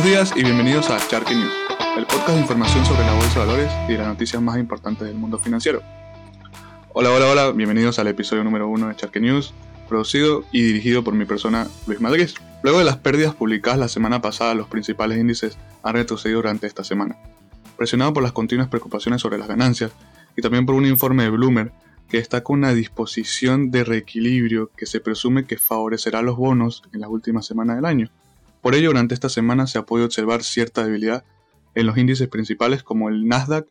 Buenos días y bienvenidos a Charque News, el podcast de información sobre la bolsa de valores y las noticias más importantes del mundo financiero. Hola, hola, hola, bienvenidos al episodio número uno de Charque News, producido y dirigido por mi persona Luis Madrid. Luego de las pérdidas publicadas la semana pasada, los principales índices han retrocedido durante esta semana, presionado por las continuas preocupaciones sobre las ganancias y también por un informe de Bloomberg que destaca una disposición de reequilibrio que se presume que favorecerá los bonos en las últimas semanas del año. Por ello, durante esta semana se ha podido observar cierta debilidad en los índices principales como el Nasdaq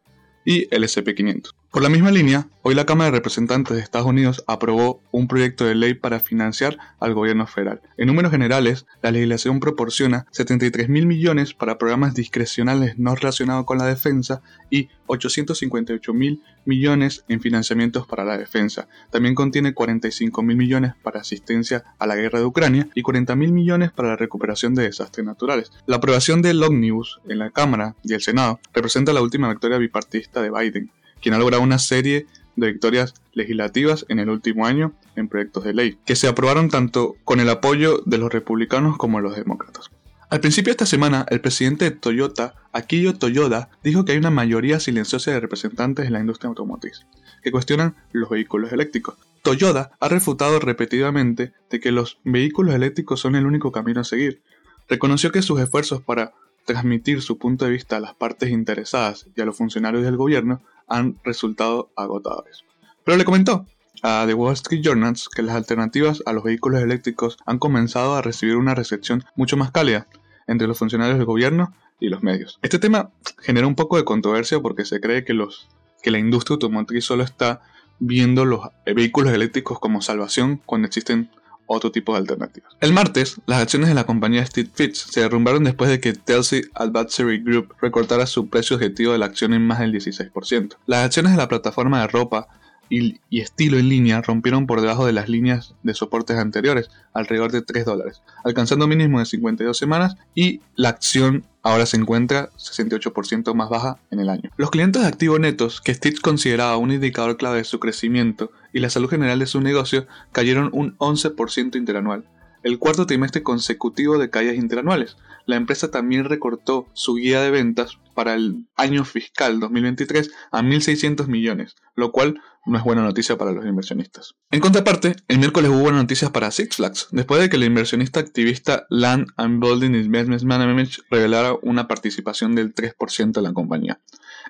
y el SP500. Por la misma línea, hoy la Cámara de Representantes de Estados Unidos aprobó un proyecto de ley para financiar al gobierno federal. En números generales, la legislación proporciona 73 mil millones para programas discrecionales no relacionados con la defensa y 858 mil millones en financiamientos para la defensa. También contiene 45 mil millones para asistencia a la guerra de Ucrania y 40 mil millones para la recuperación de desastres naturales. La aprobación del Omnibus en la Cámara y el Senado representa la última victoria bipartista de Biden quien ha logrado una serie de victorias legislativas en el último año en proyectos de ley, que se aprobaron tanto con el apoyo de los republicanos como de los demócratas. Al principio de esta semana, el presidente de Toyota, Akio Toyoda, dijo que hay una mayoría silenciosa de representantes de la industria automotriz, que cuestionan los vehículos eléctricos. Toyoda ha refutado repetidamente de que los vehículos eléctricos son el único camino a seguir. Reconoció que sus esfuerzos para transmitir su punto de vista a las partes interesadas y a los funcionarios del gobierno han resultado agotadores. Pero le comentó a The Wall Street Journal que las alternativas a los vehículos eléctricos han comenzado a recibir una recepción mucho más cálida entre los funcionarios del gobierno y los medios. Este tema genera un poco de controversia porque se cree que, los, que la industria automotriz solo está viendo los vehículos eléctricos como salvación cuando existen otro tipo de alternativas. El martes, las acciones de la compañía Steve Fitch se derrumbaron después de que Telsey Advisory Group recortara su precio objetivo de la acción en más del 16%. Las acciones de la plataforma de ropa y, estilo en línea rompieron por debajo de las líneas de soportes anteriores, alrededor de 3 dólares, alcanzando mínimo de 52 semanas y la acción ahora se encuentra 68% más baja en el año. Los clientes de activos netos, que Stitch consideraba un indicador clave de su crecimiento y la salud general de su negocio, cayeron un 11% interanual, el cuarto trimestre consecutivo de caídas interanuales. La empresa también recortó su guía de ventas para el año fiscal 2023 a 1.600 millones, lo cual no es buena noticia para los inversionistas. En contraparte, el miércoles hubo buenas noticias para Six Flags, después de que el inversionista activista Land and Building Investment Management revelara una participación del 3% en la compañía.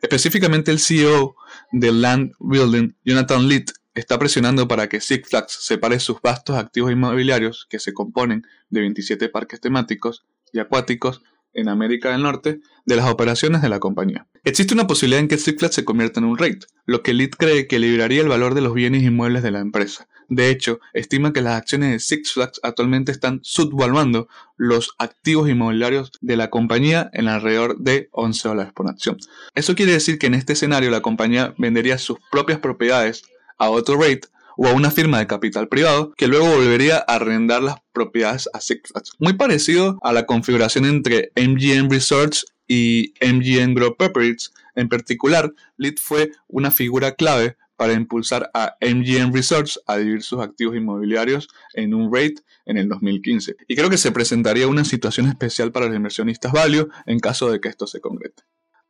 Específicamente el CEO de Land Building, Jonathan Litt, está presionando para que Six Flags separe sus vastos activos inmobiliarios, que se componen de 27 parques temáticos y acuáticos en América del Norte, de las operaciones de la compañía. Existe una posibilidad en que Six Flags se convierta en un REIT, lo que Lead cree que liberaría el valor de los bienes inmuebles de la empresa. De hecho, estima que las acciones de Six Flags actualmente están subvaluando los activos inmobiliarios de la compañía en alrededor de 11 dólares por acción. Eso quiere decir que en este escenario la compañía vendería sus propias propiedades a otro rate o a una firma de capital privado que luego volvería a arrendar las propiedades a Six Flags. Muy parecido a la configuración entre MGM Resorts y MGM Growth Properties. En particular, Lead fue una figura clave para impulsar a MGM Resorts a dividir sus activos inmobiliarios en un rate en el 2015. Y creo que se presentaría una situación especial para los inversionistas value en caso de que esto se concrete.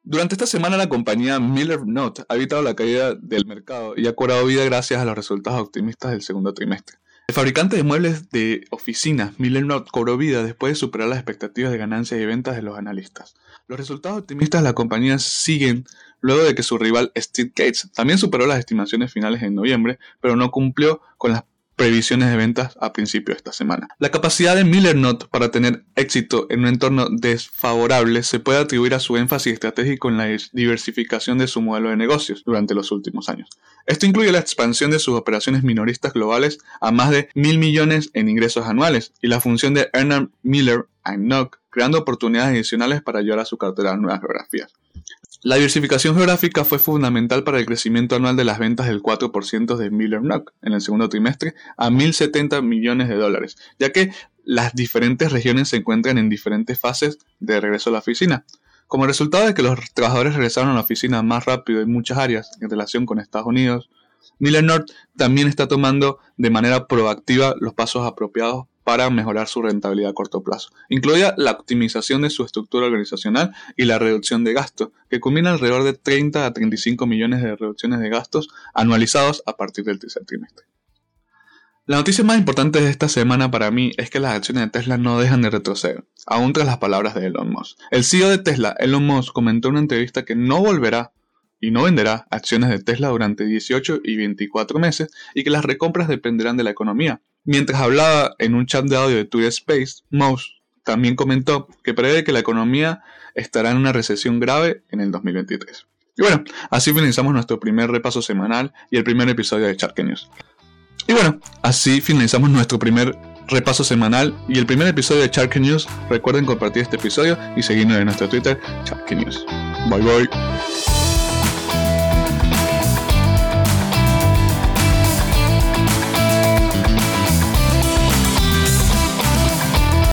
Durante esta semana la compañía Miller Note ha evitado la caída del mercado y ha cobrado vida gracias a los resultados optimistas del segundo trimestre. El fabricante de muebles de oficinas Miller Note cobró vida después de superar las expectativas de ganancias y ventas de los analistas. Los resultados optimistas de la compañía siguen luego de que su rival Steve Gates también superó las estimaciones finales en noviembre, pero no cumplió con las previsiones de ventas a principio de esta semana. La capacidad de Miller Note para tener éxito en un entorno desfavorable se puede atribuir a su énfasis estratégico en la diversificación de su modelo de negocios durante los últimos años. Esto incluye la expansión de sus operaciones minoristas globales a más de mil millones en ingresos anuales y la función de Ernest Miller Knock, creando oportunidades adicionales para ayudar a su cartera a nuevas geografías. La diversificación geográfica fue fundamental para el crecimiento anual de las ventas del 4% de Miller Knock en el segundo trimestre a 1.070 millones de dólares, ya que las diferentes regiones se encuentran en diferentes fases de regreso a la oficina. Como resultado de que los trabajadores regresaron a la oficina más rápido en muchas áreas en relación con Estados Unidos, Miller North también está tomando de manera proactiva los pasos apropiados para mejorar su rentabilidad a corto plazo. Incluía la optimización de su estructura organizacional y la reducción de gastos, que culmina alrededor de 30 a 35 millones de reducciones de gastos anualizados a partir del tercer trimestre. La noticia más importante de esta semana para mí es que las acciones de Tesla no dejan de retroceder, aún tras las palabras de Elon Musk. El CEO de Tesla, Elon Musk, comentó en una entrevista que no volverá y no venderá acciones de Tesla durante 18 y 24 meses y que las recompras dependerán de la economía. Mientras hablaba en un chat de audio de Twitter Space, Musk también comentó que prevé que la economía estará en una recesión grave en el 2023. Y bueno, así finalizamos nuestro primer repaso semanal y el primer episodio de Shark News. Y bueno, así finalizamos nuestro primer repaso semanal y el primer episodio de Shark News. Recuerden compartir este episodio y seguirnos en nuestro Twitter, Shark News. Bye bye.